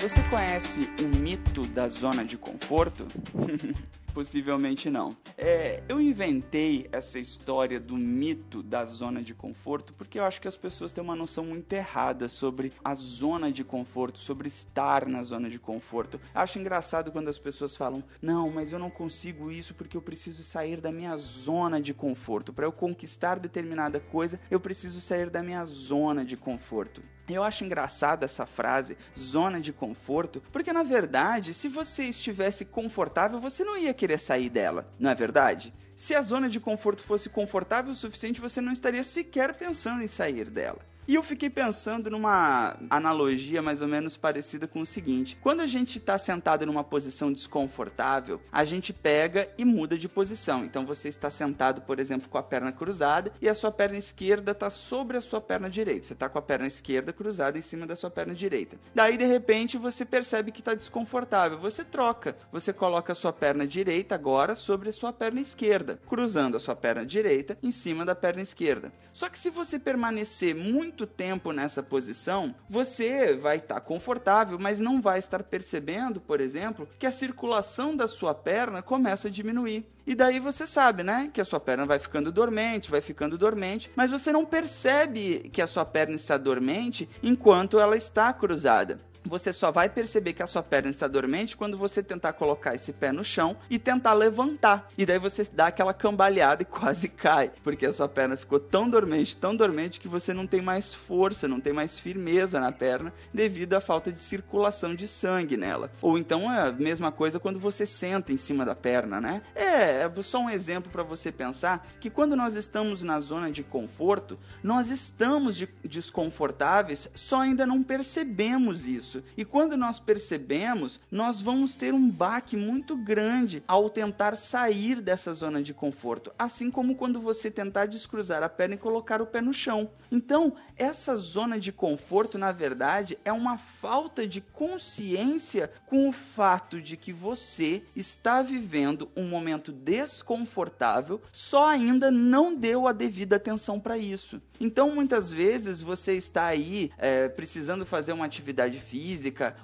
Você conhece o mito da zona de conforto? Possivelmente não. É, eu inventei essa história do mito da zona de conforto porque eu acho que as pessoas têm uma noção muito errada sobre a zona de conforto, sobre estar na zona de conforto. Eu acho engraçado quando as pessoas falam: "Não, mas eu não consigo isso porque eu preciso sair da minha zona de conforto. Para eu conquistar determinada coisa, eu preciso sair da minha zona de conforto". Eu acho engraçada essa frase, zona de conforto, porque na verdade, se você estivesse confortável, você não ia querer sair dela, não é verdade? Se a zona de conforto fosse confortável o suficiente, você não estaria sequer pensando em sair dela. E eu fiquei pensando numa analogia mais ou menos parecida com o seguinte: quando a gente está sentado numa posição desconfortável, a gente pega e muda de posição. Então você está sentado, por exemplo, com a perna cruzada e a sua perna esquerda está sobre a sua perna direita. Você está com a perna esquerda cruzada em cima da sua perna direita. Daí, de repente, você percebe que está desconfortável. Você troca. Você coloca a sua perna direita agora sobre a sua perna esquerda, cruzando a sua perna direita em cima da perna esquerda. Só que se você permanecer muito muito tempo nessa posição, você vai estar tá confortável, mas não vai estar percebendo, por exemplo, que a circulação da sua perna começa a diminuir. E daí você sabe, né, que a sua perna vai ficando dormente, vai ficando dormente, mas você não percebe que a sua perna está dormente enquanto ela está cruzada você só vai perceber que a sua perna está dormente quando você tentar colocar esse pé no chão e tentar levantar. E daí você dá aquela cambaleada e quase cai, porque a sua perna ficou tão dormente, tão dormente que você não tem mais força, não tem mais firmeza na perna devido à falta de circulação de sangue nela. Ou então é a mesma coisa quando você senta em cima da perna, né? É, é só um exemplo para você pensar que quando nós estamos na zona de conforto, nós estamos de desconfortáveis, só ainda não percebemos isso isso. E quando nós percebemos, nós vamos ter um baque muito grande ao tentar sair dessa zona de conforto, assim como quando você tentar descruzar a perna e colocar o pé no chão. Então, essa zona de conforto, na verdade, é uma falta de consciência com o fato de que você está vivendo um momento desconfortável, só ainda não deu a devida atenção para isso. Então, muitas vezes você está aí é, precisando fazer uma atividade física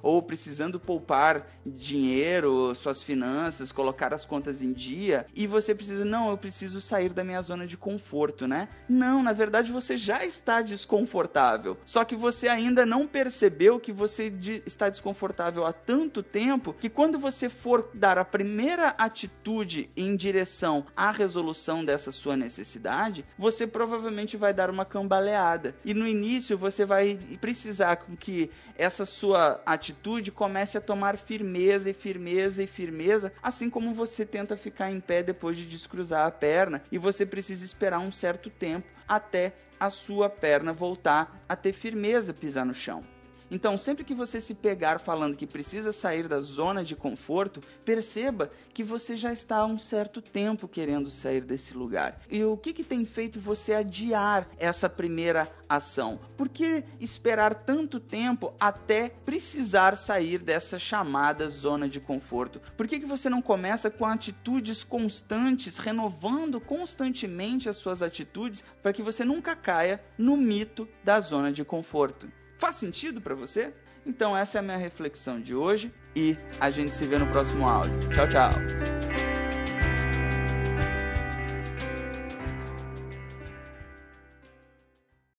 ou precisando poupar dinheiro, suas finanças, colocar as contas em dia e você precisa, não, eu preciso sair da minha zona de conforto, né? Não, na verdade você já está desconfortável, só que você ainda não percebeu que você está desconfortável há tanto tempo que quando você for dar a primeira atitude em direção à resolução dessa sua necessidade, você provavelmente vai dar uma cambaleada. E no início você vai precisar com que essa sua atitude comece a tomar firmeza e firmeza e firmeza, assim como você tenta ficar em pé depois de descruzar a perna e você precisa esperar um certo tempo até a sua perna voltar a ter firmeza pisar no chão. Então, sempre que você se pegar falando que precisa sair da zona de conforto, perceba que você já está há um certo tempo querendo sair desse lugar. E o que, que tem feito você adiar essa primeira ação? Por que esperar tanto tempo até precisar sair dessa chamada zona de conforto? Por que, que você não começa com atitudes constantes, renovando constantemente as suas atitudes para que você nunca caia no mito da zona de conforto? Faz sentido para você? Então essa é a minha reflexão de hoje e a gente se vê no próximo áudio. Tchau, tchau.